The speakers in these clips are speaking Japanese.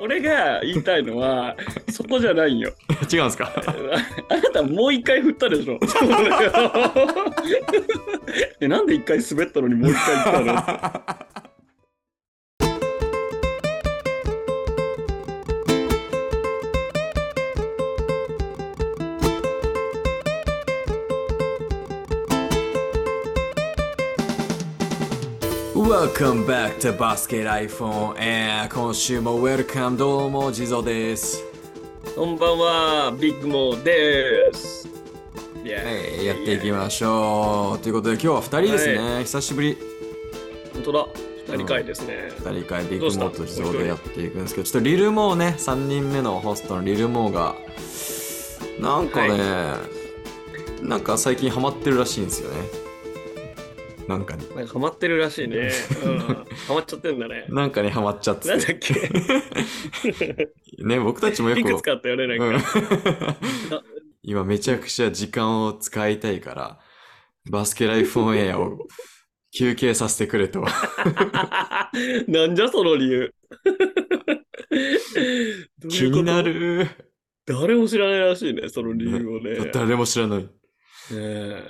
俺が言いたいのは、そこじゃないよ。違うんですか？あなたもう一回振ったでしょ。えなんで一回滑ったのにもう一回言ったの？？Welcome back to Basket iPhone Air 今週も Welcome どうも地蔵です。こんばんは、ビッグモーです。はい、やっていきましょう。ということで今日は2人ですね。久しぶり。本当だ、二人会ですね。2人会ビッグモーと地蔵でやっていくんですけど、ちょっとリルモーね、3人目のホストのリルモーが、なんかね、なんか最近ハマってるらしいんですよね。なんかに。なんかハマってるらしいね。うん、ハマっちゃってんだね。なんかにハマっちゃってなんだっけ？ね、僕たちもよくいくつかあったよね、なんか。うん今めちゃくちゃ時間を使いたいから、バスケライフオンエアを休憩させてくれと。なんじゃその理由？どううこと？にな。る。誰も知らないらしいね、その理由をね。ね誰も知らない。え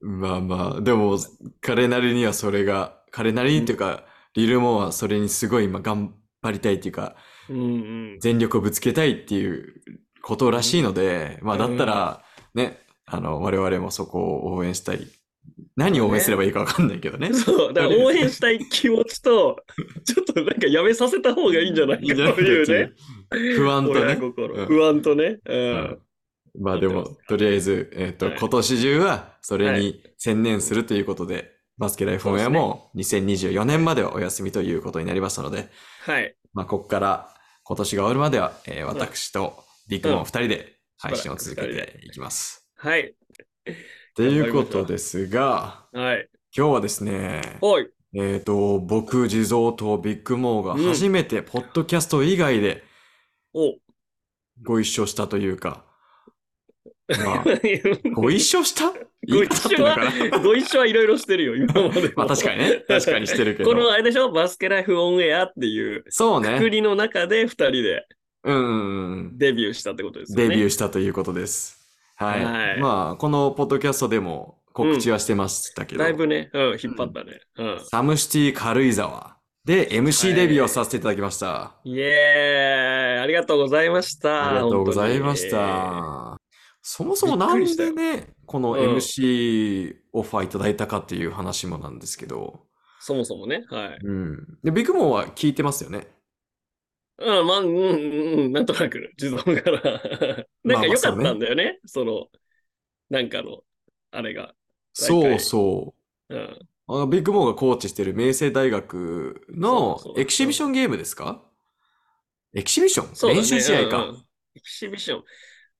まあまあ、でも彼なりにはそれが、彼なりにっていうか、リルモーはそれにすごい今頑張りたいっていうか、うんうん。全力をぶつけたいっていうことらしいので、まあだったら、ね、あの、我々もそこを応援したい。何を応援すればいいかわかんないけどね。そう、だから応援したい気持ちと、ちょっとなんかやめさせた方がいいんじゃないかというね。不安と親ね。不安とね。ううんん。まあでも、とりあえず、えっ、と、はい今年中はそれはに専念するということで、バスケライフオンエアも2024年まではお休みということになりましたので、はい。まあここから今年が終わるまでは、えー私とビッグモン2人で配信を続けていきます。はい。ということですが、はい。今日はですね、おい。えっ、と、僕、地蔵とビッグモーが初めてポッドキャスト以外でお。ご一緒したというか、まあ、ご一緒した？ご一緒は、ご一緒はいろいろしてるよ、今までも。まあ確かにね。確かにしてるけど。このあれでしょ？バスケライフオンエアっていうそうね。の中で二人でうんうんうん。デビューしたってことですよね。デビューしたということです。はい。はいまあ、ここのポッドキャストでも告知はしてましたけど、だいぶね、うん、引っ張ったね。うん。サムシティ軽井沢で MC デビューをさせていただきました。イエーイありがとうございました。ありがとうございまし本た。そもそもなんでね、このうん MC オファーいただいたかっていう話もなんですけど、そもそもね、はい。うん。で、ビッグモンは聞いてますよね。うん、まあ、うん、うん、うんなんとなく、地蔵から。なんか良かったんだよね、その、なんかの、あれが。そうそう。うん。あのビッグモーがコーチしてる明星大学のエキシビションゲームですか？エキシビション、そ練習試合か。うんうんエキシビション。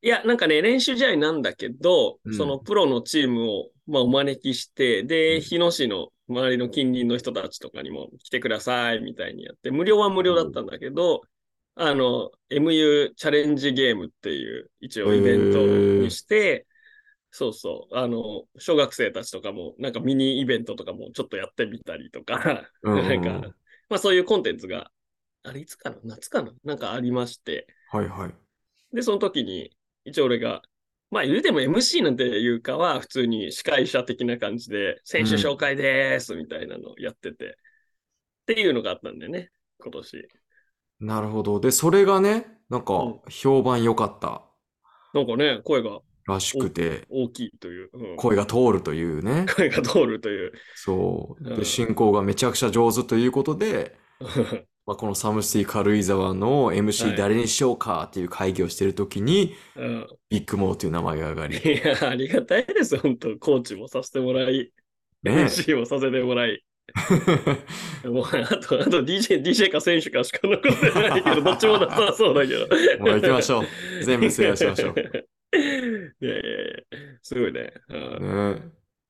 いや、なんかね、練習試合なんだけど、うん。そのプロのチームを、まあ、お招きして、うで、ん。日野市の周りの近隣の人たちとかにも来てくださいみたいにやって、無料は無料だったんだけど、あの、MU チャレンジゲームっていう、一応イベントにして、そうそう、あの、小学生たちとかも、なんかミニイベントとかもちょっとやってみたりとか、う なんか、まあそういうコンテンツが、あれいつかな？夏かな？なんかありまして、はいはい。で、その時に、一応俺が、まあ言うても MC なんていうかは、普通に司会者的な感じで、選手紹介でーす、みたいなのをやってて、っていうのがあったんだよね、今年。なるほど。で、それがね、なんかうん評判良かったなんかね、声がらしくて、大きいという、うん声が通るというね。声が通るという。そう。で、うん進行がめちゃくちゃ上手ということで、まあ、このサムシティ軽井沢のは MC い誰にしようかっていう会議をしてるときに、うんビッグモーという名前が上がり、いや、ありがたいです、本当コーチもさせてもらい、ね MC もさせてもらい。もう、あと、あと DJ、DJ か選手かしか残ってないけど、どっちもなさそうだけど。もう行きましょう。全部制覇しましょう。いやいやいや、すごいね。うんね、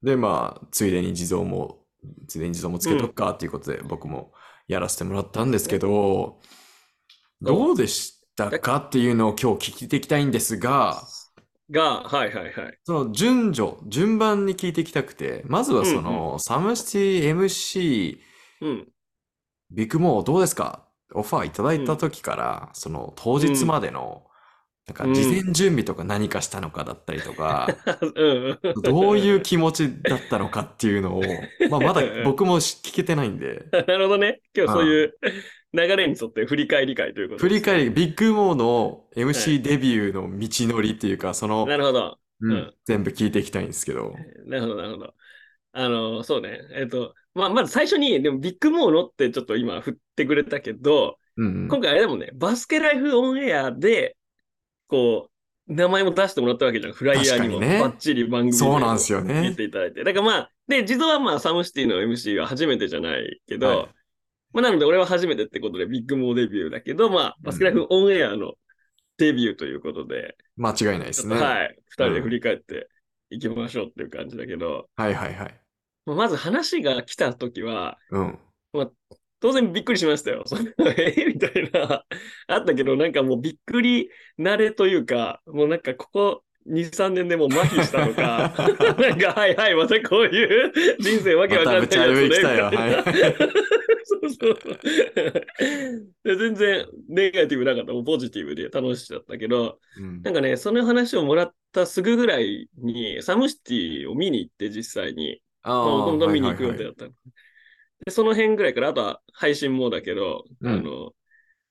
で、まあ、ついでに地蔵も、ついでに地蔵もつけとくかっていうことで、僕もやらせてもらったんですけど、どう？でしたかっていうのを今日聞いていきたいんですが、が、はいはいはい。その順序、順番に聞いていきたくて、まずはその、サムシティ MC、うん。ビッグモーどうですか？オファーいただいた時から、その当日までの、なんか事前準備とか何かしたのかだったりとか、う んうん。どういう気持ちだったのかっていうのを、まあ、まだ僕もし聞けてないんで、なるほどね。今日そういう流れに沿って振り返り会ということですね振り返り、ビッグモーの MC デビューの道のりっていうか、その、なるほど。うんうん全部聞いていきたいんですけど。なるほど、なるほど。あの、そうね。えっと、まあ、まず最初に、でもビッグモーのってちょっと今振ってくれたけど、うんうん今回あれだもんね、バスケライフオンエアで、こう、名前も出してもらったわけじゃん。フライヤーにも確かにねバッチリ番組でそうなんですよ言っね。ていただいて。だからまあ、で、実はまあ、サムシティの MC は初めてじゃないけど、はいまあ、なので俺は初めてってことでビッグモーデビューだけど、まあ、バスケライフオンエアのデビューということで、間違いないですね。ちょっとはい、二人でうん振り返っていきましょうっていう感じだけど、はいはいはい。まあまず話が来た時は、うん。当然びっくりしましたよ。え？みたいな、あったけど、なんかもうびっくり慣れというか、もうなんかここ2、3年でもう麻痺したのか、なんかはいはい、またこういう 人生わけわかんないやつまたいそうそう。で全然ネガティブなかった、もうポジティブで楽しかったけど、うん。なんかね、その話をもらったすぐぐらいに、サムシティを見に行って実際に、あまああ本当は見に行く予はいはいはい。定だったの。で、その辺ぐらいから、あとは配信もだけど、うんあの、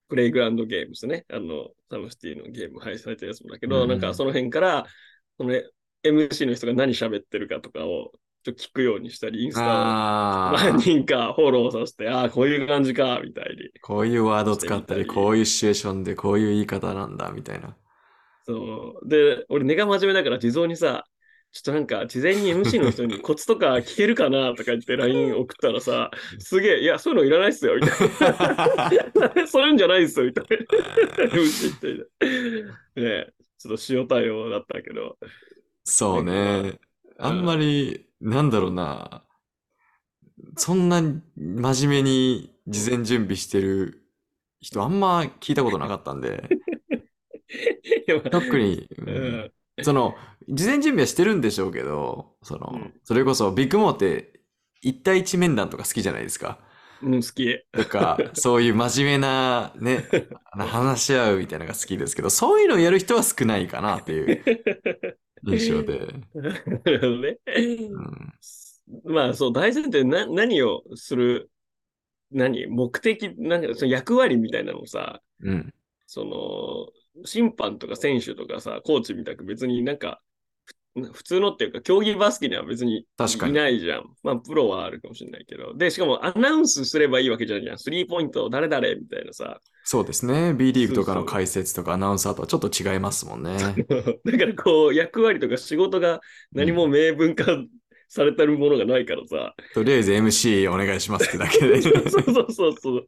プレイグラウンドゲームですね。あの、サムシティのゲーム配信されてるやつもだけど、うんなんかその辺から、そのね MC の人が何喋ってるかとかをちょっと聞くようにしたり、インスタを何人かフォローさせて、ああ、こういう感じか、みたいに。こういうワード使ったりこういうシチュエーションでこういう言い方なんだ、みたいな。そう。で、俺、根が真面目だから、地蔵にさ、ちょっとなんか、事前に MC の人に コツとか聞けるかな？とか言って LINE 送ったらさ、すげえ、いや、そういうのいらないっすよ、みたいな。そういうんじゃないっすよ、みたいな。MC って。ねちょっと塩対応だったけど。そうね。あんまり、なんだろうな。そんな真面目に事前準備してる人あんま聞いたことなかったんで、特に、ううんん その、事前準備はしてるんでしょうけど、その、うんそれこそビッグモーって一対一面談とか好きじゃないですか。うん、好き。とか、そういう真面目なね、話し合うみたいなのが好きですけど、そういうのをやる人は少ないかなっていう 印象で。なるほどね。うんまあそう、大前提な、何をする、何、目的、なんかその役割みたいなのをさ、うん。その、審判とか選手とかさ、コーチみたく別になんか、ふ普通のっていうか、競技バスケには別に確かにいないじゃん。まあ、プロはあるかもしれないけど。で、しかもアナウンスすればいいわけじゃないじゃん。スリーポイント誰々みたいなさ。そうですね。B リーグとかの解説とかアナウンサーとはちょっと違いますもんね。だからこう、役割とか仕事が何も明文化されてるものがないからさ。とりあえず MC お願いしますってだけで。そうそうそうそう。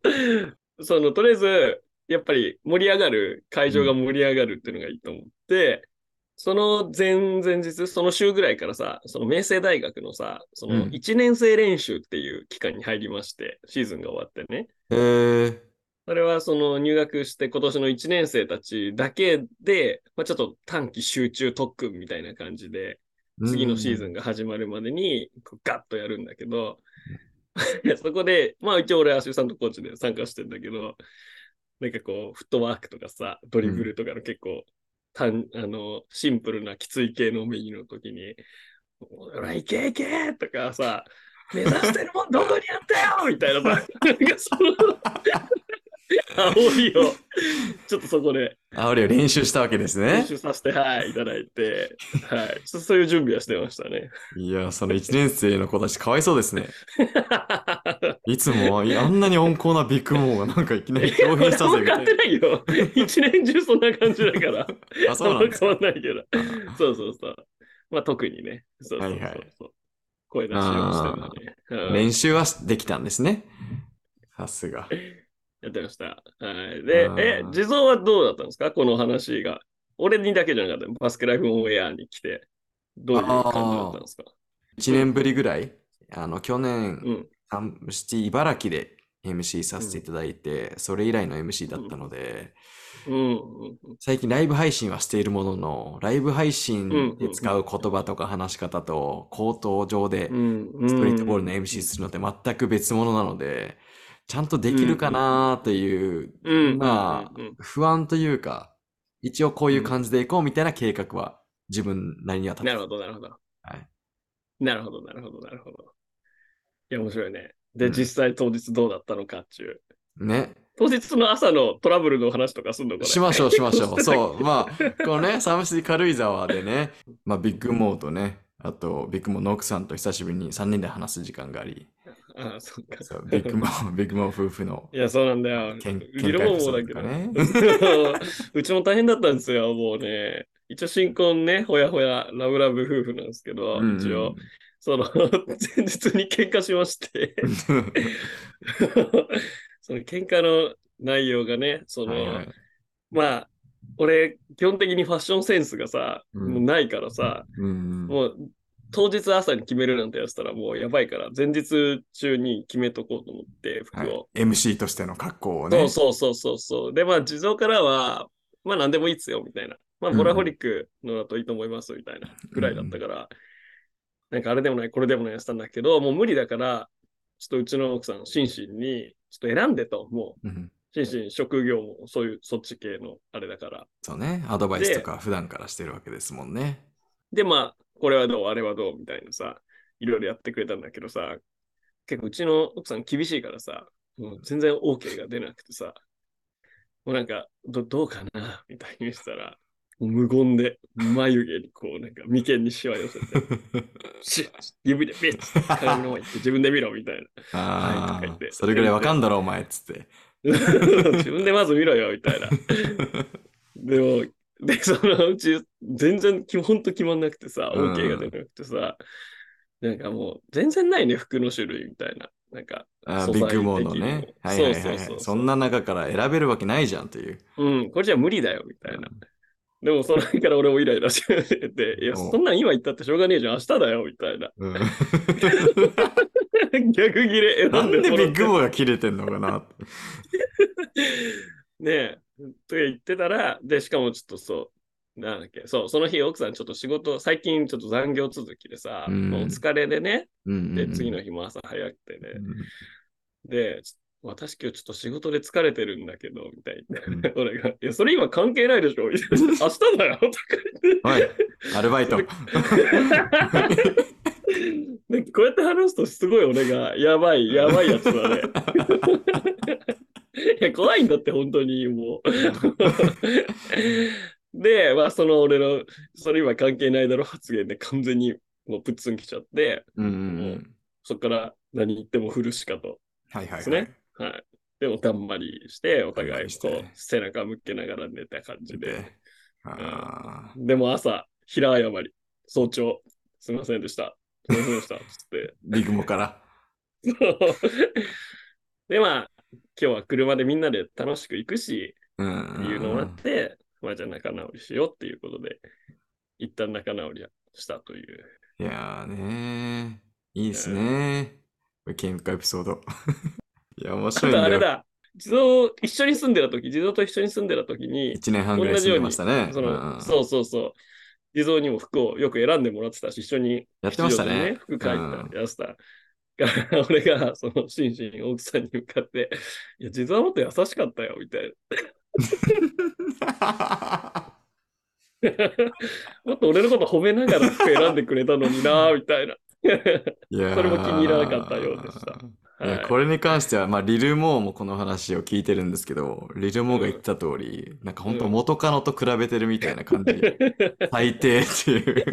その、とりあえず、やっぱり盛り上がる、会場が盛り上がるっていうのがいいと思って、その前々日、その週ぐらいからさ、その明星大学のさ、そのうん1年生練習っていう期間に入りまして、シーズンが終わってね。えー、それはその入学して今年の1年生たちだけで、まあ、ちょっと短期集中特訓みたいな感じで、次のシーズン。ンが始まるまでにこうガッとやるんだけど、そこで、まあ一応俺アシスタントコーチで参加してんだけど、なんかこう、フットワークとかさ、ドリブルとかの結構、単あの、シンプルなきつい系のメニューの時に、ほら、いけいけとかさ、目指してるもんどこにあったよみたいなさ、なんかその、煽りを、ちょっとそこであ、俺練習したわけです練ね。習させて、はい、いただいて、はい、ちょっとそういう準備はしてましたね。いや、その1年生の子たちかわいそうですね。いつもあんなに温厚なビッグモーがなんかいきなり強兵したぜみたい分かってないよ。一年中そんな感じだから。な。あ、そうなん変わか。んないけど。そうそうそう。まあ特にね。そうそうそう。はいはい声出しをしてたね。うん練習はできたんですね。さすが。やってました。はい。でえ、地蔵はどうだったんですか？この話が。俺にだけじゃなかった。バスケライフオンエアに来て。どういう感じだったんですか？1年ぶりぐらい、あの、去年、うん。サムシティ茨城で MC させていただいて、それ以来の MC だったので、うん。うん最近ライブ配信はしているものの、ライブ配信で使う言葉とか話し方と、口頭上でうん。うん。ストリートボールの MC するのって全く別物なので、ちゃんとできるかなっていう、うん。まあうんうんうん不安というか、一応こういう感じでいこうみたいな計画は自分なりには立てなるほど、なるほど。はい。なるほど、なるほど、なるほど。いや、面白いね。で、うん実際当日どうだったのかっていう。ね。当日の朝のトラブルの話とかすんのかな？しましょう、しましょう。そう。まあ、このね、サムシティ軽井沢でね、まあ、ビッグモーとね、あと、ビッグモーの奥さんと久しぶりに3人で話す時間があり、ああ、そっか。そうビッグモー、ビッグモー夫婦のいや、そうなんだよ。けんリロモもだけど。喧嘩エピソードとか うちも大変だったんですよ、もうね。一応新婚ね、ほやほや、ラブラブ夫婦なんですけど、うんうん一応、その、前日に喧嘩しまして、その喧嘩の内容がね、その、はいはいまあ、俺、基本的にファッションセンスがさ、うんもうないからさ、うんもう、当日朝に決めるなんてやってたらもうやばいから、前日中に決めとこうと思って、服を。はい MC としての格好をね。そうそうそうそうそう。で、まあ、地蔵からは、まあ、何でもいいっすよ、みたいな。まあ、うんボラホリックのだといいと思います、みたいなぐらいだったから、なんかあれでもない、これでもないやってたんだけど、もう無理だから、ちょっとうちの奥さん、心身に、ちょっと選んでと、もう、うん心身、職業も、そういう、そっち系のあれだから。そうね。アドバイスとか普段からしてるわけですもんね。で、まあ、これはどう、あれはどう、みたいなさ、いろいろやってくれたんだけどさ、結構うちの奥さん厳しいからさ、もう全然 OK が出なくてさ、もうなんか、どどうかな？みたいにしたら、無言で、眉毛にこう、なんか眉間にしわ寄せて、シッ指でピッて鏡の前に行って自分で見ろみたいああはいそれぐらいわかんだろ、お前っつって。な。自分でまず見ろよみたいな。でも、で、そのうち、全然、きほんと決まんなくてさ、うん OK が出なくてさ、なんかもう、全然ないね、服の種類みたいな。なんか、あビッグモーの的にもね。はいはいはいはい。そうそうそうそんな中から選べるわけないじゃんっていう。うん、これじゃ無理だよ、みたいな。でも、その辺から俺もイライラしてて、いや、おそんなん今言ったってしょうがねえじゃん、明日だよ、みたいな。うん 逆切れ選なんんでビッグモーが切れてんのかな。ねえ、と言ってたら、で、しかもちょっとそう、なんだっけ、そう、その日奥さんちょっと仕事、最近ちょっと残業続きでさ、うんもうお疲れでね、で、うんうんうん次の日も朝早くてね、うんで、ち私今日ちょっと仕事で疲れてるんだけど、みたいな。うん 俺が、いや、それ今関係ないでしょみたいな 明日だよとか言って。はい、アルバイト。でこうやって話すとすごい俺がやばい、やばいやつだね。いや、怖いんだって、本当にもう。で、まあ、その俺の、それ今関係ないだろ発言で完全にもうプッツンきちゃって、うんうんうんそこから何言っても振るしかと。はいはいはい。ですねはい。でも、たんまりして、お互いこう、背中向けながら寝た感じで。であでも朝、平謝り、早朝、すみませんでした。すみませんでした。つって。ービッグモから。で、まあ、今日は車でみんなで楽しく行くし、うんっていうのがあって、まあじゃあ仲直りしようっていうことで、一旦仲直りしたという。いやーねー、いいですねー。喧嘩エピソード。いや、面あ白いんだよ。とあれだ、地蔵一緒に住んでた時、地蔵と一緒に住んでた時に、1年半ぐらい住んでましたね。その、うんそうそうそう、地蔵にも服をよく選んでもらってたし、一緒にやってましたね服買いうんたやつだ。から 俺が、その、心身奥さんに向かって、いや、実はもっと優しかったよ、みたいな。もっと俺のこと褒めながら服選んでくれたのにな、みたいな。いやーそれも気に入らなかったようでした。いこれに関しては、まあ、リル・モーもこの話を聞いてるんですけど、リル・モーが言った通り、なんか本当元カノと比べてるみたいな感じ。最低っていう。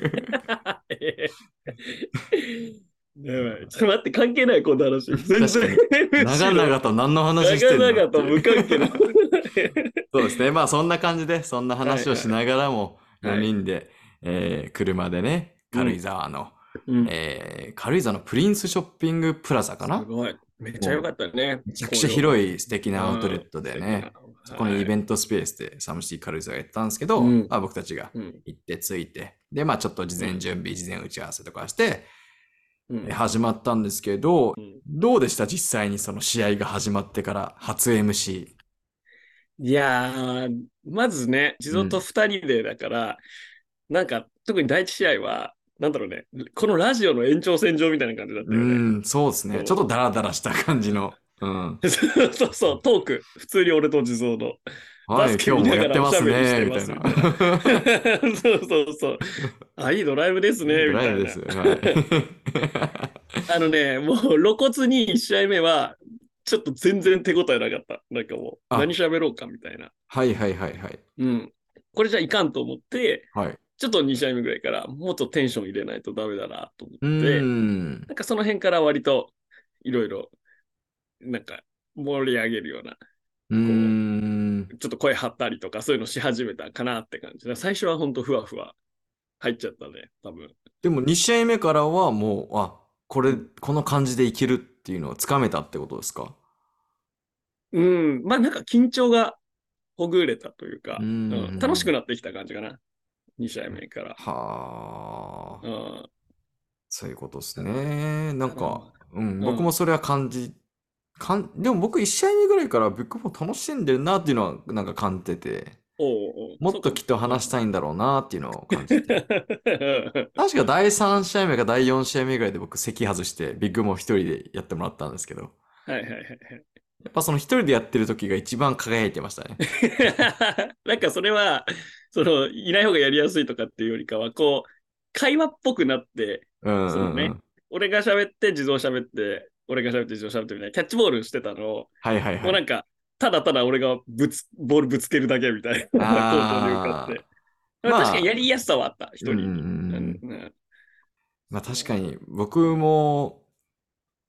やばいちょっと待って、関係ない、この話。全然。長々と何の話してんの？長々と無関係な。そうですね。まあそんな感じで、そんな話をしながらも、はい4人で、えー車でね、軽井沢の、うんえー軽井沢のプリンスショッピングプラザかな？すごい。めっちゃ良かったね。めちゃくちゃ広い素敵なアウトレットでね、うん。そこにイベンントスペースでサムシティ軽井沢やったんですけど、うんまあ僕たちが行って着いて、で、まあちょっと事前準備、事前打ち合わせとかして、始まったんですけど、うんどうでした？実際にその試合が始まってから初 MC。いやー、まずね、地蔵と二人でだから、なんか、特に第一試合は、なんだろうね、このラジオの延長線上みたいな感じだったうよね。ん、そうですね。ちょっとダラダラした感じの。うん。そうそう、トーク。普通に俺と地蔵の。はい、バスケ今日もやってますみたいな。そうそうそう。あ、いいドライブですね、みたいな。ドライブです。はい。あのね、もう露骨に1試合目は、ちょっと全然手応えなかった。なんかもう、あ何喋ろうかみたいな。はいはいはいはい。うん。これじゃいかんと思って、はい。ちょっと2試合目ぐらいから、もっとテンション入れないとダメだなと思うって、ーん。なんかその辺から割と、いろいろ、なんか盛り上げるような、うーん。ちょっと声張ったりとか、そういうのし始めたかなって感じで、最初は本当ふわふわ入っちゃったね、多分。でも2試合目からはもう、あ、これ、この感じでいけるっていうのをつかめたってことですか？うん、まあなんか緊張がほぐれたというか、ううんん楽しくなってきた感じかな。2試合目から。はあう。ん、そういうことですね。なんか、うん、ん僕もそれは感じ、かん、でも僕1試合目ぐらいからビッグボー楽しんでるなっていうのはなんか感じてて、おうおうもっときっと話したいんだろうなっていうのを感じて。て。確か第3試合目か第4試合目ぐらいで僕席外してビッグモー一人でやってもらったんですけど、はいはいはいやっぱその一人でやってる時が一番輝いてましたね。はい。なんかそれは、その、いない方がやりやすいとかっていうよりかは、こう、会話っぽくなって、うんうん、そうね俺が喋って、地蔵喋って、俺が喋って、地蔵喋ってみたい。な、キャッチボールしてたの。を、はいはいはい。もうなんか、ただただ俺がぶつ、ボールぶつけるだけみたいな、コー。トに向かって。まあ確かにやりやすさはあった、一人。に。うんうんうん。うんうん。まあ確かに僕も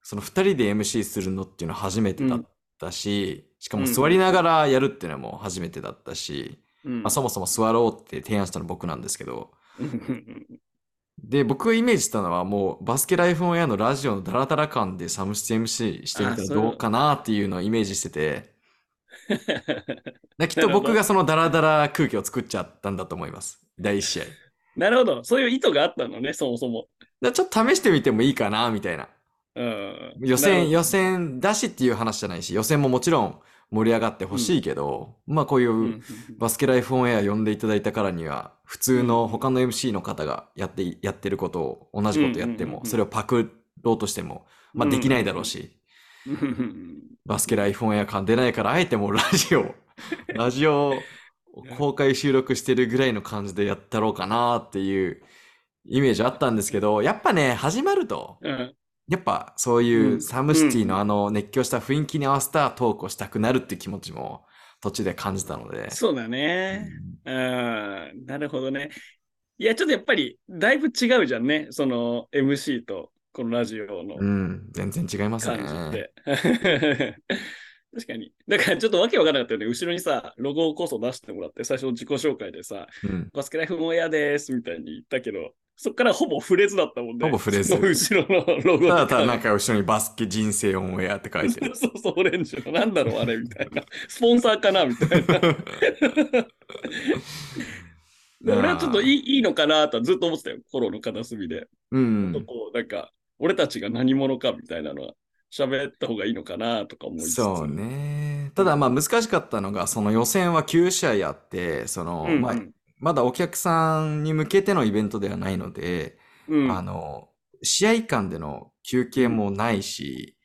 その2人で MC するのっていうのは初めてだったし、しかも座りながらやるっていうのも初めてだったし、うん。まあ、そもそも座ろうって提案したの僕なんですけどうんで僕がイメージしたのはもうバスケライフオンエアのラジオのダラダラ感でサムシティ MC してみたらどうかなっていうのをイメージしてて。できっと僕がそのダラダラ空気を作っちゃったんだと思います。第1試合。なるほど。そういう意図があったのね、そもそも。でちょっと試してみてもいいかなみたいな。うん。予選、予選だしっていう話じゃないし、予選ももちろん盛り上がってほしいけど、まあこういうバスケライフオンエア呼んでいただいたからには、普通の他の MC の方がやって、やってることを、同じことやっても、うんうんうん。うんそれをパクろうとしても、まあできないだろうし、うん。バスケライフオンエア感出ないから、あえてもうラジオ、ラジオを公開収録してるぐらいの感じでやったろうかなっていうイメージあったんですけど、やっぱね、始まると、うんやっぱそういううんサムシティのあの熱狂した雰囲気に合わせたトークをしたくなるっていう気持ちも途中で感じたので。そうだね。うん、なるほどね。いや、ちょっとやっぱり、だいぶ違うじゃんね。その MC とこのラジオのうん、全然違います感じね。確かに。だからちょっとわけわからなかったよね。後ろにさ、ロゴこそ出してもらって、最初の自己紹介でさ、うん、バスケライフオンエアですみたいに言ったけど、そっからほぼフレーズだったもんね。ほぼフレーズ後ろのロゴただただなんか後ろにバスケ人生オンエアって書いてる。そうそう、オレンジの、なんだろう、あれみたいな。スポンサーかなみたいな。で俺はちょっといいいいのかなとはずっと思ってたよ、心の片隅で。うん。こうなんか、俺たちが何者かみたいなのは喋った方がいいのかなとか思いつつ。そうね。ただまあ難しかったのが、その予選は9試合あって、その、うんうん。まあ、まだお客さんに向けてのイベントではないので、うん。あの、試合間での休憩もないし、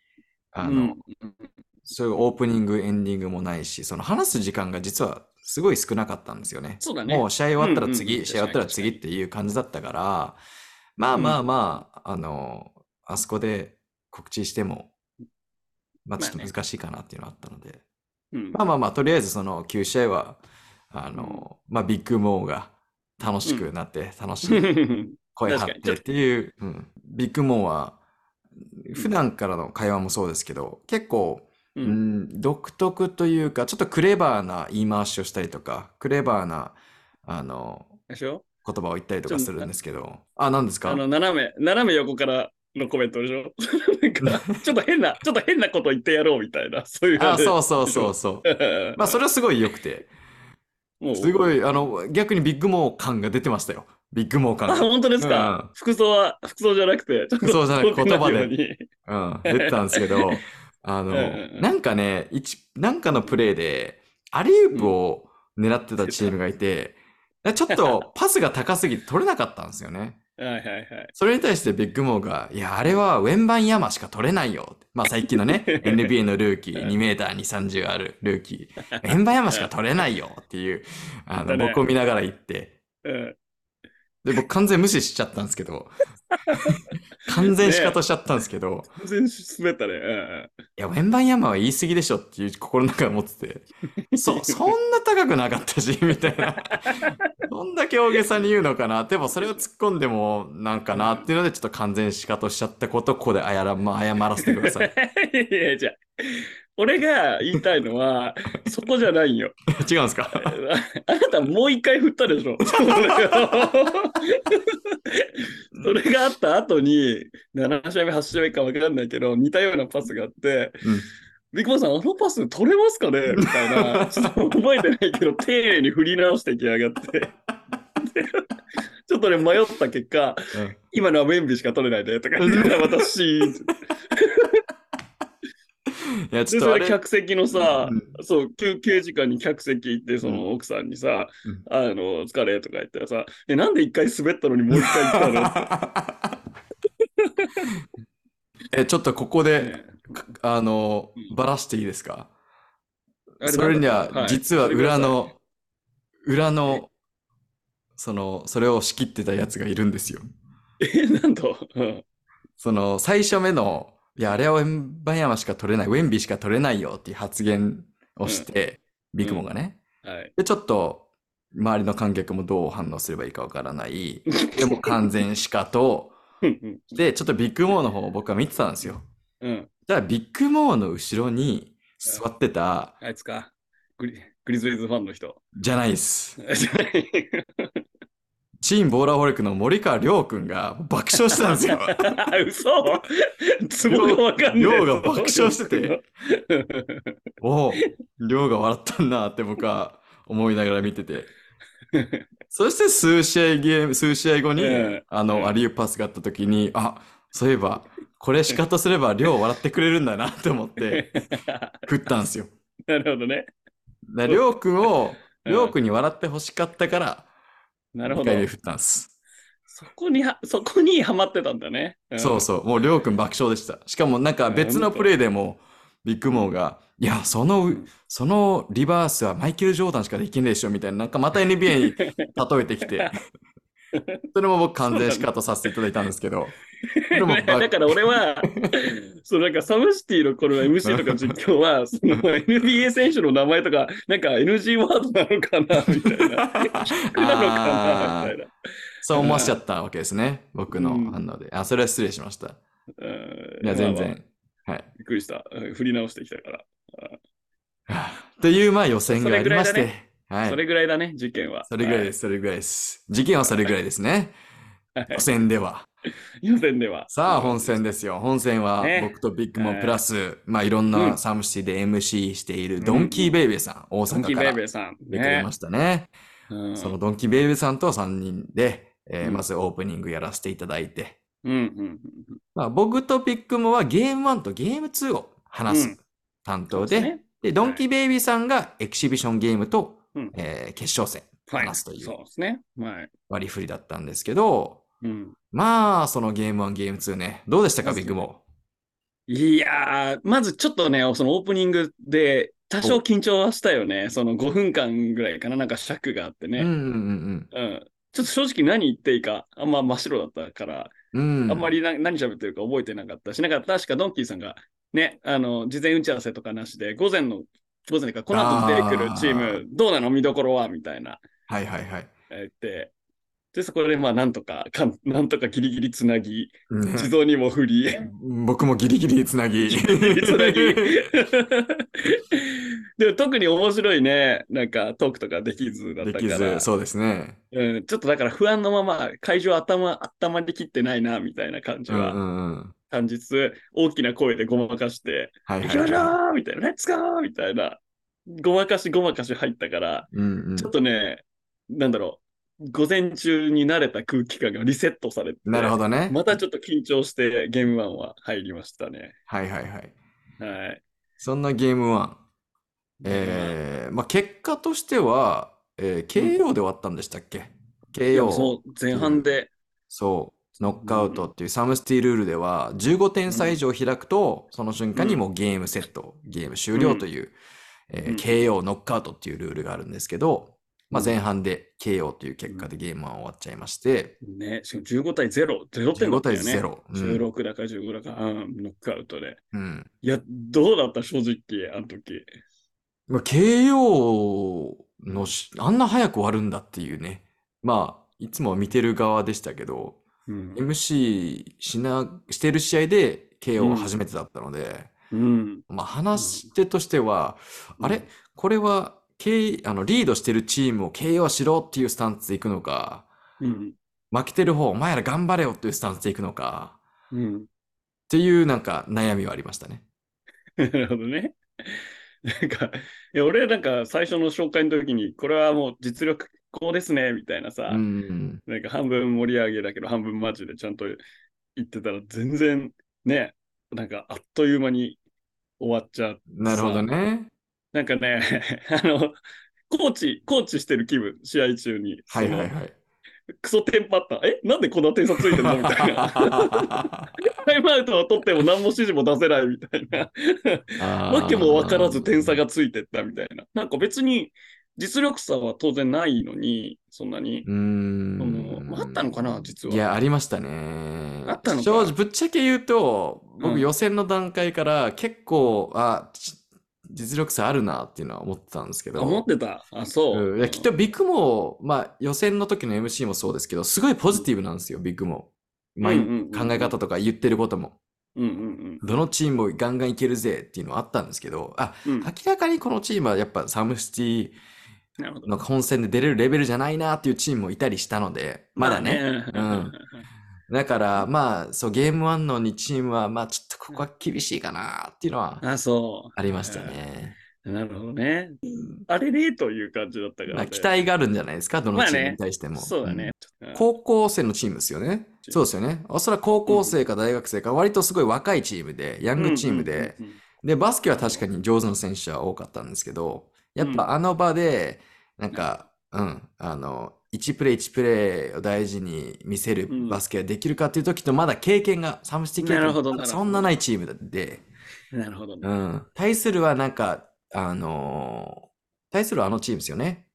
あの、うん。そういうオープニング、エンディングもないし、その話す時間が実はすごい少なかったんですよね。そうだね。もう試合終わったら次、うんうん。うん試合終わったら次っていう感じだったから、まあまあまあ、あの、あそこで告知しても、まあちょっとまあね難しいかなっていうのがあったので、うん。まあまあまあ、とりあえずその9試合は、あの、まあビッグモーが楽しくなって、楽しい。声張ってっていう、うん、ビッグモンは、普段からの会話もそうですけど、結構、ううんん、独特というか、ちょっとクレバーな言い回しをしたりとか、クレバーな、あの、言葉を言ったりとかするんですけど、あ、何ですか？あの、斜め、斜め横からのコメントでしょ？なんか、ちょっと変な、ちょっと変なこと言ってやろうみたいな、そういう。あ。そうそうそうそう。う。まあ、それはすごい良くて、すごい、あの、逆にビッグモー感が出てましたよ。ビッグモー感。あ、が。本当ですか、服装は、服装じゃなくて、服装じゃなく遠くなるよ うん、出てたんですけど、あのうんうんうん、なんかね、一、なんかのプレーで、アリウープを狙ってたチームがいて、ちょっとパスが高すぎて取れなかったんですよね。はいはいはい。それに対してビッグモーが、いや、あれはウェンバンヤマしか取れないよ。まあ最近のね、NBA のルーキー、2メーターに30あるルーキー、ウェンバンヤマしか取れないよっていう、あの、僕を見ながら言って、うん。で、僕完全無視しちゃったんですけど、完全仕方しちゃったんですけど、全然滑ったね。うんいや、ウェンバンヤマは言い過ぎでしょっていう心の中で思ってて、そ、そんな高くなかったし、みたいな。どんだけ大げさに言うのかな。でもそれを突っ込んでもなんかなっていうので、ちょっと完全仕方しちゃったことをここで謝ら,、まあ、謝らせてください。いやいや、じゃあ俺が言いたいのは、そこじゃないよ。違うんですか？ああなたもう一回振ったでしょ。それがあった後に、7試合目、8試合目か分かんないけど、似たようなパスがあって、うんビッグボスさん、あのパス取れますかね？みたいな、ちょっと覚えてないけど、丁寧に振り直してきやがって。でちょっとね、迷った結果、うん今のはウェンビーしか取れないでとか言って、私、いや、ちで、ょっとあれ、客席のさ、うん。そう、休憩時間に客席行って、その奥さんにさ、うん。あの、疲れとか言ったらさ、え、なんで一回滑ったのにもう一回行ったの？え、ちょっとここで、あのうん、ばらしていいですか？あれそれにはなんだった、実は裏の、裏の、その、それを仕切ってたやつがいるんですよ。え、なんと、うん。その、最初目の、いや、あれはウェンバンヤマしか取れない、ウェンビーしか取れないよっていう発言をして、ビッグモンがね。はい。で、ちょっと、周りの観客もどう反応すればいいかわからない。でも完全しかと、うんで、ちょっとビッグモーの方を僕は見てたんですよ。うん。じゃあ、ビッグモーの後ろに座ってた、あいつか。グリグリズリーズファンの人。じゃないです。チームボーラーホリックの森川亮君が爆笑してたんですよ。嘘ツボがわかんない。亮が爆笑してて。おお、亮が笑ったんだって僕は思いながら見てて。そして数試合ゲーム、数試合後に、ええあの、うんアリウープパスがあった時に、あ、そういえば、これ仕方すれば亮笑ってくれるんだなって思って、振ったんですよ。なるほどね。亮君を、うん亮君に笑って欲しかったから、なるほど2回。目振ったんです。そこには、そこにはまってたんだね。んそうそう、もうりょうくん爆笑でした。しかもなんか別のプレイでも、ビッグモーが、いや、その、そのリバースはマイケル・ジョーダンしかできんでしょみたいな、なんかまた NBA に例えてきて、それも僕完全シカトさせていただいたんですけど、だから俺は、そうなんかサムシティのこの MC とか実況は、その NBA 選手の名前とか、なんか NG ワードなのかなみたいな。なのかなみたいな。そう思わせちゃったわけですね、僕のうん反応で。あ、それは失礼しました。うんいや、全然。はい。びっくりした。うん振り直してきたから。はあという、まあ予選がありまして、はい。それぐらいだね、事件は。。それぐらいですす、それぐらいです。事件はそれぐらいですね。はい予選では。予選では。さあ、本戦ですよ。本戦はね僕とビッグモンプラス、まあいろんうなんサムシティで MC しているドンキーベイベーさん、大ドンキーベイ阪から出ベーさん。てくれましたね。うんそのドンキーベイベーさんと3人で、えーうんまずオープニングやらせていただいて、まあ、僕とビッグモンはゲーム1とゲーム2を話うんす担うん。当で、ねで、ドンキーベイビーさんがエキシビションゲームと、うんえー決勝戦はい。話すという。割り振りだったんですけど、うん。まあ、そのゲーム1、ゲーム2ね、どうでしたか、ビッグモいやー、まずちょっとね、そのオープニングで、多少緊張はしたよね。その5分間ぐらいかな、なんか尺があってン。うんうね。んうん。ちょっと正直何言っていいか、あんま真っ白だったから、うんうん。あんまりな何喋ってるか覚えてなかったし、なんか確かドンキーさんがね、あの、事前打ち合わせとかなしで、午前の、午前か、この後出てくるチーム、どうなの？見どころは？みたいな。はいはいはい。言って、で、そこでまあ、なんとか、かん なんとかギリギリつなぎ、うん。地蔵にも振り、僕もギリギリつなぎ。ギリギリつなぎ。でも特に面白いね、なんかトークとかできずだったできから、ず、そうですね。うん、ちょっとだから不安のまま会場頭、頭できってないな、みたいな感じは。うんうんうん。感じつつ、大きな声でごまかして、はい行きましょはいはうみたいな、レッツゴーみたいな、ごまかしごまかし入ったから、い。うんうんちょっとね、なんだろう、午前中に慣れた空気感がリセットされて、なるほどね。またちょっと緊張してゲーム1は入りましたね。はいはいはい。はい。そんなゲーム1。えー、まあ結果としては、えー、KO で終わったんでしたっけ？いや ?KO。そう、前半で、そう、ノックアウトっていうサムスティルールでは、15点差以上開くと、その瞬間にもうゲームセット、ゲーム終了という、えーうん KO、ノックアウトっていうルールがあるんですけど、まあ、うん前半で KO という結果でゲームは終わっちゃいまして、ね、しかも15対0、0点だ15対ったよね。0。うん16だか15だか、うん、ノックアウトで。うんいや、どうだった正直、あの時。まあ、KO のし、あんな早く終わるんだっていうね。まあ、いつも見てる側でしたけど、うん。MC しな、してる試合で KO は初めてだったので、うん。まあ話し手としては、うんあれ？これは、K、あの、リードしてるチームを KO しろっていうスタンスでいくのか、うん。負けてる方、お前ら頑張れよっていうスタンスでいくのか、うん。っていうなんか悩みはありましたね。なるほどね。なんか、いや、俺なんか最初の紹介の時に、これはもう実力こうですね、みたいなさ、うん。なんか半分盛り上げだけど、半分マジでちゃんと言ってたら、全然ね、なんかあっという間に終わっちゃう。なるほどね。なんかね、あの、コーチ、コーチしてる気分、試合中に。はいはいはい。クソテンパった。えなんでこんな点差ついてんの？みたいな。タイムアウトを取っても何も指示も出せないみたいな。わけも分からず点差がついてったみたいな。なんか別に実力差は当然ないのに、そんなに。うーん。ああったのかな、実は。いや、ありましたね。あったのか正直、ぶっちゃけ言うと、うん僕予選の段階から結構、あ、ち実力差あるなっていうのは思ってたんですけど。思ってた。あ、そう。うんいやきっとビッグも、まあ予選の時の MC もそうですけど、すごいポジティブなんですよ、ビッグも。まあ、うんうんうんうん考え方とか言ってることも。うんうんどのチームもガンガンいけるぜっていうのはあったんですけど、あ、うん。うん明らかにこのチームはやっぱサムシティ。の本戦で出れるレベルじゃないなっていうチームもいたりしたので、まだね。まあね。だから、まあ、そう、ゲーム1の2チームは、まあ、ちょっとここは厳しいかなっていうのはあ、そありましたね。う。なるほどね。あれれという感じだったから、ね。まあ、期待があるんじゃないですか、どのまあねチームに対しても。そうだね。んうん高校生のチームですよね。そうですよね。おそらく高校生か大学生か、割とすごい若いチームで、ヤングチームで、うんうんうんで、バスケは確かに上手な選手は多かったんですけど、やっぱあの場で、なんか、うん、あの、1プレー1プレーを大事に見せるうんバスケができるかっていう時と、まだ経験が、サムシティ経験がそんなないチームで、うんなるほどね。うん。対するはなんか、あのー対するはあのチームですよね。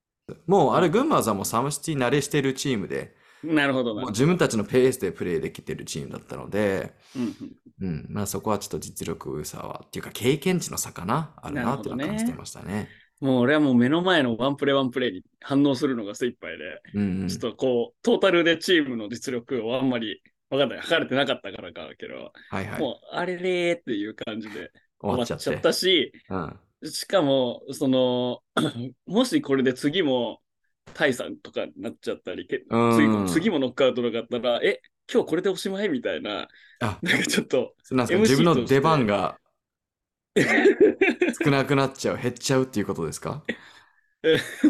もう、あれ、群馬さんもサムシティ慣れしてるチームで、なるほどな。もう自分たちのペースでプレーできてるチームだったので、うんうんうん、まあそこはちょっと実力差は、っていうか経験値の差かな、あるなっていうのは感じてましたね。もう俺はもう目の前のワンプレーワンプレーに反応するのが精一杯で、うんうんちょっとこう、トータルでチームの実力をあんまり分かんない、測れてなかったからかだけど、はいはい。もうあれれーっていう感じで終わっちゃって。たし、うん。しかも、その、もしこれで次もタイさんとかになっちゃったり、次も次もノックアウトなかったら、え、今日これでおしまいみたいな、あ、なんかちょっと、自分の出番が 少なくなっちゃう、減っちゃうっていうことですか？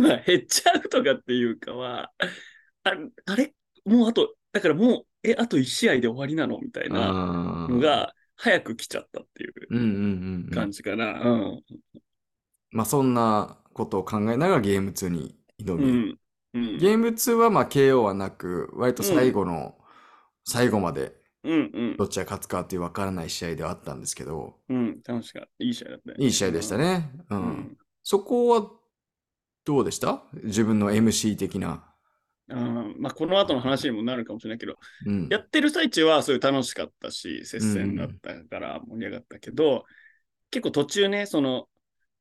まあ、減っちゃうとかっていうかは、ああれ？もうあと、だからもう、え、あと1試合で終わりなのみたいなうんのが、早く来ちゃったっていう。感じかな。うん。まあそんなことを考えながらゲーム2に挑み、うん。うん。ゲーム2はまあ KO はなく、割と最後の、最後までうんうんどっちが勝つかっていう分からない試合ではあったんですけど、うん。楽しかった。いい試合だったね。いい試合でしたね。う。うんん。そこはどうでした？自分の MC 的な。うんまあ、この後の話にもなるかもしれないけど、うん。やってる最中はすごい楽しかったし、接戦だったから盛り上がったけど、結構途中ね、その、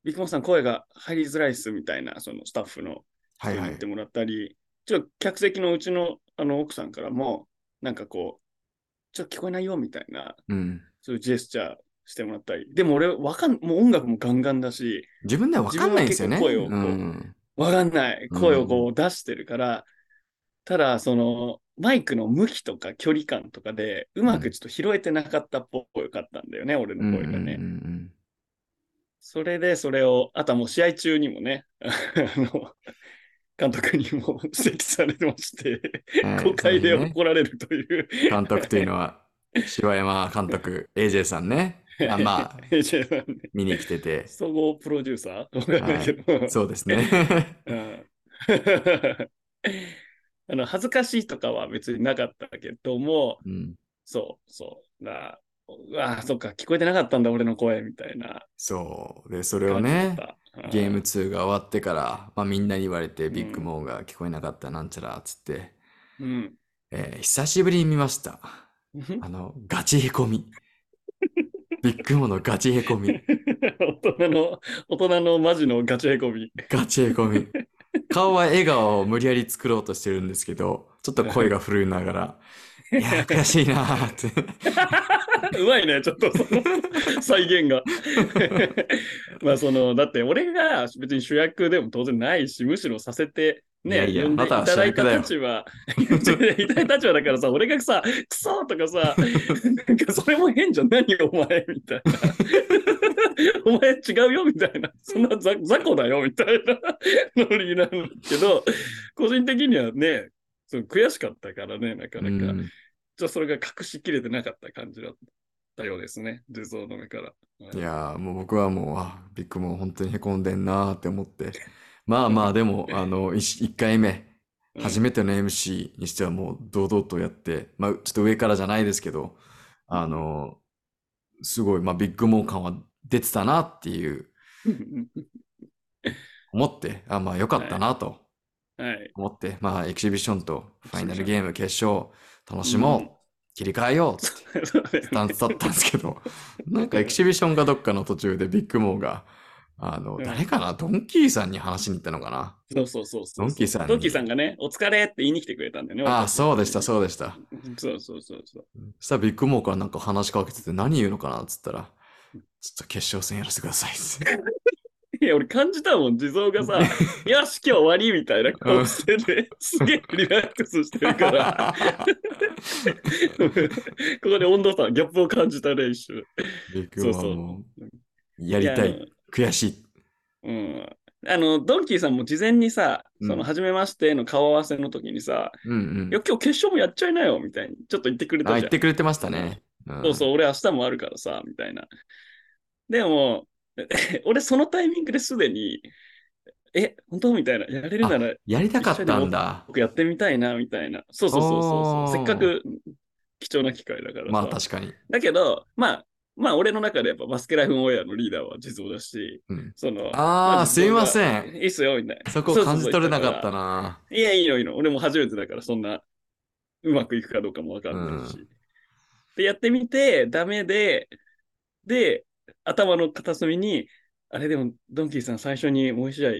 ビッグモンさん声が入りづらいっすみたいな、そのスタッフのはいはい言って。もらったり、ちょっと客席のうちのあの奥さんからも、なんかこう、ちょっと聞こえないよみたいな、うん。そういうジェスチャーしてもらったり。でも俺、わかん、もう音楽もガンガンだし、自分では分かんないんですよね。声をこううんわかんない声をこう出してるから、ただ、その、マイクの向きとか距離感とかで、うまくちょっと拾えてなかったっぽかったんだよね、俺の声がね。うんうんうんそれで、それを、あとはもう試合中にもね、あの、監督にも指摘されてまして、うんはい誤解で怒られるという。監督というのは、柴山監督、AJ さんね。あまあ、AJ さんね見に来てて。総合プロデューサーい。そうですね。うん あの、恥ずかしいとかは別になかったけども、うん。そう、そう。なうわあ、そっか、聞こえてなかったんだ、俺の声、みたいなそう。で、それをねゲーム2が終わってから、まあ、みんなに言われて、んビッグモーが聞こえなかったなんちゃら、つって、うん。えー久しぶりに見ました。あの、ガチへこみ。ビッグモーのガチへこみ。大人の、大人のマジのガチへこみ。ガチへこみ。顔は笑顔を無理やり作ろうとしてるんですけど、ちょっと声が震えながら、いや、悔しいなーって。うまいね、ちょっと。そ の再現が。まあその、だって俺が別に主役でも当然ないし、むしろさせて、ね、いやいや呼んでいまたただいた立場、いただいた立場だからさ、俺がさ、クソとかさ、なんかそれも変じゃん、何お前みたいな。お前違うよみたいな、そんな雑雑魚だよみたいな。ノリなんだけど、個人的にはね、その悔しかったからね、なかなか。うんちょっとそれが隠しきれてなかった感じだったようですね、地蔵の目から。いやーもう僕はもう、あ、ビッグモー本当にへこんでんなーって思って。まあまあ、でも、あの、1回目、うん初めての MC にしてはもう堂々とやって、まあ、ちょっと上からじゃないですけど、あの、すごい、まあ、ビッグモー感は出てたなっていう、思って、あ、まあ、よかったなとはい。思って、まあ、エキシビションとファイナルゲーム決勝、楽しもう、うん。切り替えよう。ってスタンスだったんですけど、なんかエキシビションがどっかの途中でビッグモーが、あの、うん。誰かな？ドンキーさんに話しに行ったのかな？そうそうそうそう。ドンキーさんに。ドンキーさんがね、お疲れって言いに来てくれたんだよね。ああ、私そうでした、そうでした。そうそうそうそう。そしたらビッグモーからなんか話しかけてて何言うのかな？っつったら、ちょっと決勝戦やらせてくださいっ俺感じたもん、地蔵がさ、よし、今日終わりみたいな顔してて、すげえリラックスしてるから、ここで温度差、ギャップを感じたね、一瞬。ビッグモーはもう、やりたやい、悔しい。うん。あの、ドンキーさんも事前にさ、うんその、初めましての顔合わせの時にさ、うんうんいや、。今日決勝もやっちゃいなよ、みたいに、ちょっと言ってくれたあ、じゃん。言ってくれてましたね。うんそうそう、俺明日もあるからさ、みたいな。でも、俺そのタイミングですでに、え、本当みたいな、やれるならやりたかったんだ。僕やってみたいな、みたいな。そうそうそうそう。せっかく貴重な機会だからさ。まあ確かに。だけど、まあ、まあ俺の中でやっぱバスケライフオンエアのリーダーは地蔵だし、うんその、ああ、あすいまん。せん。いいっすよ、みたいな。そこ感じ取れなかったな。いや、いいの、いいの。俺も初めてだから、そんな、うまくいくかどうかもわかんないし。で、やってみて、ダメで、で、頭の片隅に、あれでも、ドンキーさん最初にもう一試合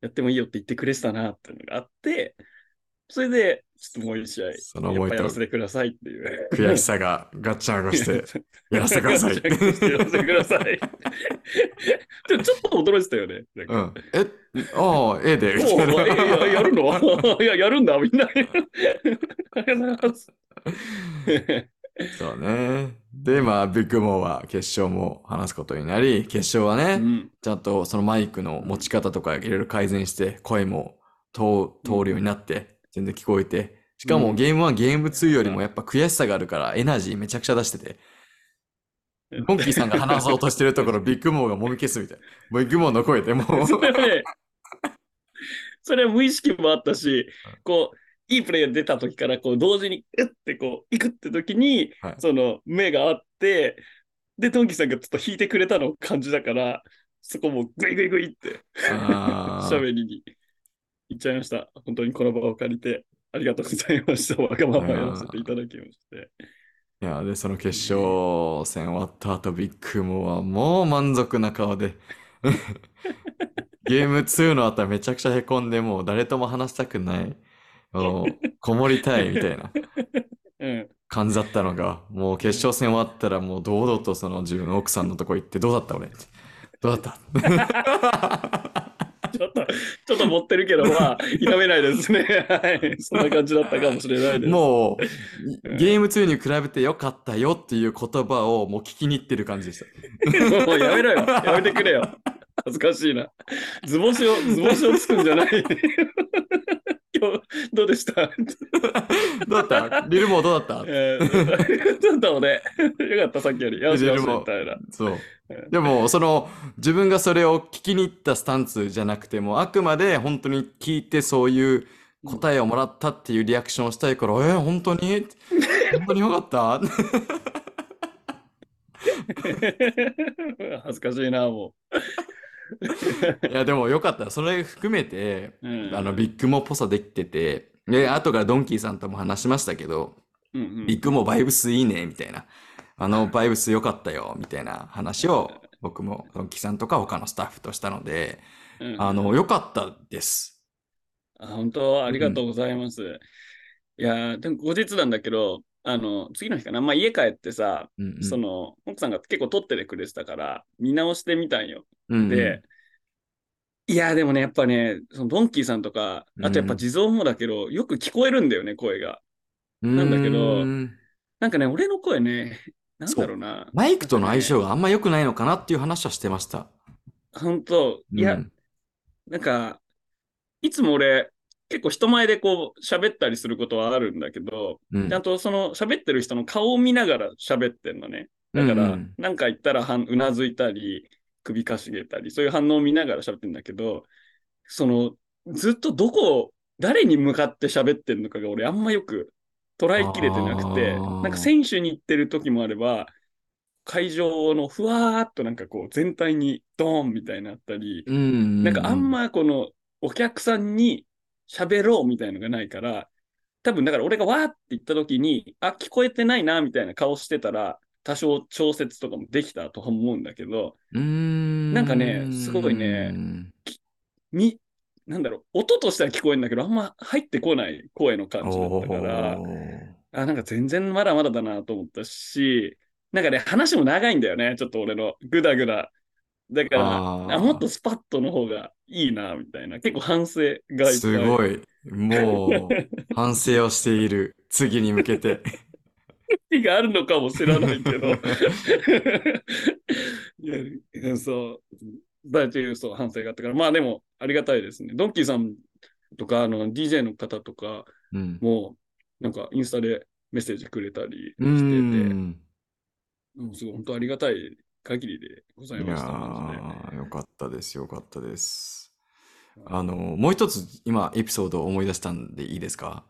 やってもいいよって言ってくれてたなっていうのがあって、それで、ちょっともう一試合、その思いとやらせてくださいっていう。悔しさがガッチャンコして、やらせてください。やらせてください。でもちょっと驚いてたよね。うん。え、ああ、ええで、やるの？いや、やるんだ、みんな。ありがとうございます。そうね。で、まあ、ビッグモーは決勝も話すことになり、決勝はね、うん。ちゃんとそのマイクの持ち方とかいろいろ改善して、声も通通るようになって、全然聞こえて、しかうん。もゲーム1、ゲーム2よりもやっぱ悔しさがあるから、エナジーめちゃくちゃ出してて、モンキーさんが話そうとしてるところ、ビッグモーがもみ消すみたいな。ビッグモーの声でもう、それは無意識もあったし、こう、いいプレーが出た時から、こう、同時に、うってこう、行くって時に、はいその、目があって、で、ドンキーさんがちょっと引いてくれたのを感じだから、そこもグイグイグイって、喋りに行っちゃいました。本当にこの場を借りて、ありがとうございました。わがままやらせていただきまして。いや、で、その決勝戦終わった後、ビッグモーはもう満足な顔で、ゲーム2の後はめちゃくちゃへこんで、もう誰とも話したくない、こもりたいみたいな うん。感じだったのが、もう決勝戦終わったらもう堂々とその自分の奥さんのとこ行って、どうだった俺？って。どうだった？ちょっと、ちょっと持ってるけど、まあ、否めないですね。はい。そんな感じだったかもしれないです。もう、ゲーム2に比べてよかったよっていう言葉をもう聞きに行ってる感じでした。もうやめろよ。やめてくれよ。恥ずかしいな。図星を、図星をつくんじゃない。どうでした？どうだった？リルモーどうだった？え ー、どうだろうね。よかった、さっきより。よしよし、みたいな。そう。でも、その、自分がそれを聞きに行ったスタンスじゃなくても、あくまで本当に聞いてそういう答えをもらったっていうリアクションをしたいから、えー、本当に？本当によかった？恥ずかしいな、もいや、でもよかった。それ含めて、う。うんあの、ビッグモっぽさできてて、で、後からドンキーさんとも話しましたけど、うんうんビッグモバイブスいいね、みたいな。あの、バイブス良かったよ、みたいな話を僕もドンキーさんとか他のスタッフとしたので、うんあの、良かったです。あ本当、ありがとうございます。いやー、でも後日なんだけど、あの、次の日かな、まあ家帰ってさ、うんうんその、奥さんが結構撮っててくれてたから、見直してみたんよ。うんうんで、いやーでもね、やっぱね、そのドンキーさんとか、あとやっぱ地蔵もだけど、よく聞こえるんだよね、声が。なんだけどんなんかね、俺の声ね、なんだろうな。マイクとの相性があんま良くないのかなっていう話はしてました。本当いや、うんなんか、いつも俺、結構人前でこう喋ったりすることはあるんだけど、うん。ちゃんとその喋ってる人の顔を見ながら喋ってんのね。だから、うんうん。なんか言ったらはんうなずいたり、首かしげたり、そういう反応を見ながら喋ってんだけど、その、ずっとどこを、誰に向かって喋ってんのかが俺あんまよく捉えきれてなくてなんか選手に行ってる時もあれば、会場のふわーっとなんかこう全体にドーンみたいになったり、うんうん。なんかあんまこのお客さんに喋ろうみたいのがないから、多分だから俺がわーって言った時に、あ、聞こえてないなみたいな顔してたら、多少調節とかもできたと思うんだけど、うーんなんかねすごいねみ、なんだろう、音としては聞こえるんだけど、あんま入ってこない声の感じだったから、あ、なんか全然まだまだだなと思ったし、なんかね、話も長いんだよね、ちょっと俺のぐだぐだ。だから、あもっとスパッとの方がいいな、みたいな。結構反省がい。すごい。もう、反省をしている。次に向けて。意があるのかもしれないけど。いやそう。だというそう反省があったから、まあでもありがたいですね。ドンキーさんとか、あの、DJ の方とかうん。も、なんかインスタでメッセージくれたりしてて。うんすごい本当ありがたい限りでございました。よかったです。よかったです。あの、もう一つ今エピソードを思い出したんでいいですか？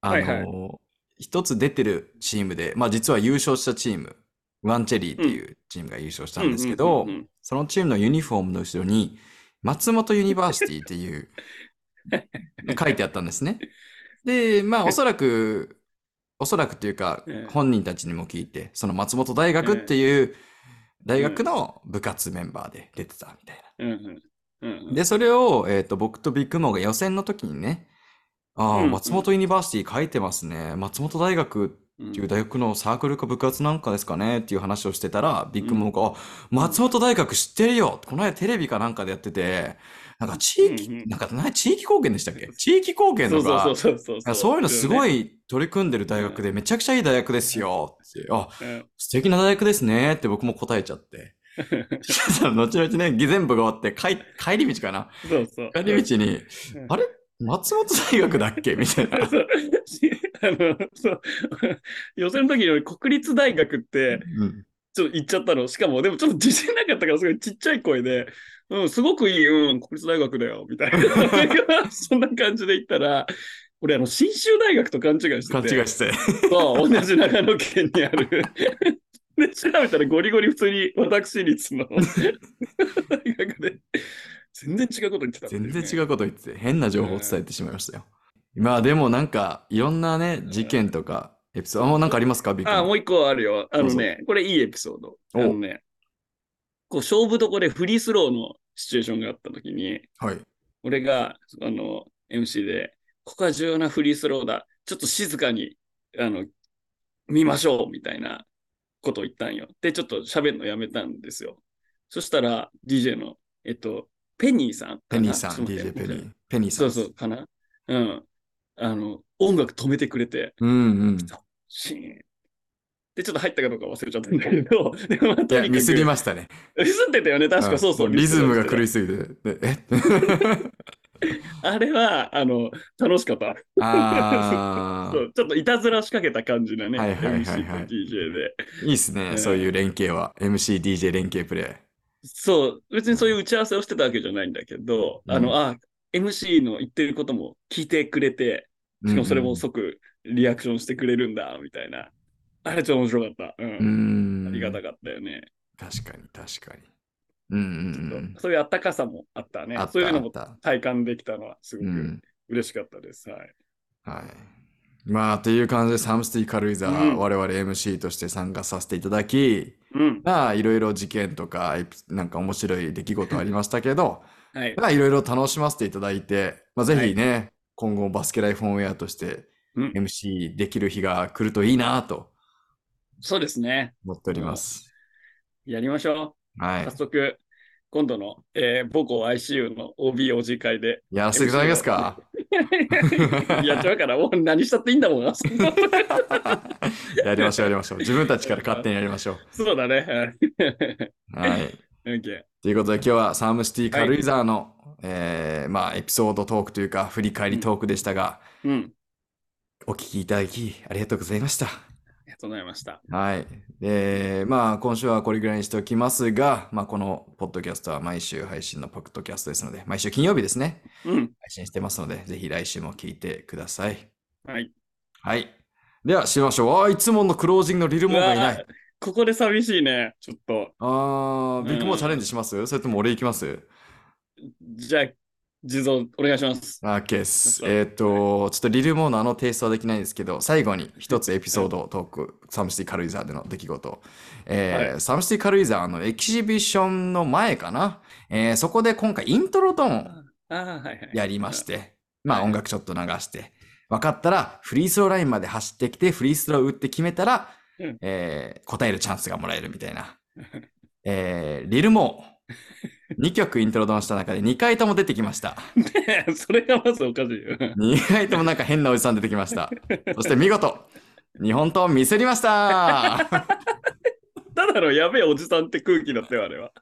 あはいはいの、一つ出てるチームで、まあ実は優勝したチーム、ワンチェリーっていうチームが優勝したんですけうんどそのチームのユニフォームの後ろに、松本ユニバーシティっていう、書いてあったんですね。で、まあおそらく、おそらくっていうか ええ、本人たちにも聞いて、その松本大学っていう大学の部活メンバーで出てたみたいうん。うんうん。うんな。で、それを、えっと、僕とビッグモーが予選の時にね、ああ、うん松本ユニバーシティ書いてますね。松本大学うんっていう大学のサークルか部活なんかですかねっていう話をしてたら、ビッグモーが、あ、松本大学知ってるよ。この間テレビかなんかでやってて、なんか地域、うんうん。なんかな地域貢献でしたっけ？地域貢献とか、そう。いうのすごい。い取り組んでる大学でめちゃくちゃいい大学ですよ。って、あ、うん。素敵な大学ですねって僕も答えちゃって。後々ね、全部が終わって帰帰り道かな？そうそう。帰り道に、うん。あれ？松本大学だっけ？みたいな。あ のそう。予選の時に国立大学ってうんちょっと言っちゃったの。しかも、でもちょっと自信なかったから、すごいちっちゃい声で、うん、すごくいい、うん、国立大学だよ、みたいな。そんな感じで言ったら、俺、あの、信州大学と勘違いしてて。勘違いして。そう、同じ長野県にある。で、調べたらゴリゴリ普通に私立の大学で、全然違うこと言ってた、全然違う。うこと言ってて、変な情報を伝えてしまいましたよ。まあでもなんか、いろんなね、事件とか、エピソード、あ、なんかありますか？ビッグあ、もうう一個あるよ。あのね、これいいエピソード。あおのね、こう勝負どこでフリースローのシチュエーションがあったときに、はい。俺が、あの、MC で、ここは重要なフリースローだ。ちょっと静かに、あの、見ましょう、みたいなことを言ったんよ。で、ちょっと喋るのやめたんですよ。そしたら、DJ の、えっと、ペニーさん。ペニーさん、DJ てペニー。ペニーさん。そうそう、かな？うん。あの、音楽止めてくれて、うんうん。シーン。で、ちょっと入ったかどうか忘れちゃったんだけど、でもまあいや、とにかくミスりましたね。ミスってたよね、確かそうそう。んリズムが狂い。いすぎて。でえ？あれは、あの、楽しかった。あ そうちょっといたずらしかけた感じだね。はいはいはいはい MC と DJ で。ー、いいっすね、うんそういう連携は。MC、DJ 連携プレイ。そう、別にそういう打ち合わせをしてたわけじゃないんだけど、うんあの、あ、MC の言ってることも聞いてくれて、しかもそれも即リアクションしてくれるんだ、みたいな。あれちょっと面白かった。う。うんん。ありがたかったよね。確かに、確かに。うんうんそういうあったかさもあったねたそういうのも体感できたのはすごくうん。嬉しかったです。はい。はい。まあ、という感じで、サムスティ軽井沢、うん我々 MC として参加させていただき、うん。まあ、いろいろ事件とか、なんか面白い出来事ありましたけど、はい。まあ、いろいろ楽しませていただいて、まあ、ぜひね、今後バスケライフオンエアとしてうん MC できる日が来るといいなとそうですね。思っております。やりましょう。はい早。速、今度の、えー母校 ICU の OB 会でやらせていただけますかやっちゃうから、もう何したっていいんだもんな。そんなやりましょう、やりましょう。自分たちから勝手にやりましょう。そうだね。はい。OK ということで今日はサムシティ軽井沢の、えーまあエピソードトークというか振り返りトークでしたが、うん。お聞きいただきありがとうございました。ありがとうございました。はい。で、まあ今週はこれぐらいにしておきますが、まあこのポッドキャストは毎週配信のポッドキャストですので、毎週金曜日ですね、うん。配信してますので、ぜひ来週も聞いてください。はい。はい。では、しましょう。あーいつものクロージングのリルモンがいうなわい。ここで寂しいね。ちょっと。あー、ビッグモーチャレンジします、それとも俺行きます？じゃあ、地蔵お願いします。あ、ケース。そうえっ、と、ちょっとリルモーのあのテイストはできないんですけど、最後に一つエピソードトーク、サムシティ軽井沢での出来事。えーはいサムシティ軽井沢のエキシビションの前かな？えーそこで今回イントロドンああ、はいはい。やりまして、まあはい音楽ちょっと流して、分かったらフリースローラインまで走ってきて、フリースロー打って決めたら、うんえー答えるチャンスがもらえるみたいな。えーリルモー、2曲イントロドンした中で2回とも出てきました。それがまずおかしいよ。2回ともなんか変なおじさん出てきました。そして見事、日本刀ミスりましたただのやべえおじさんって空気だったよ、あれは。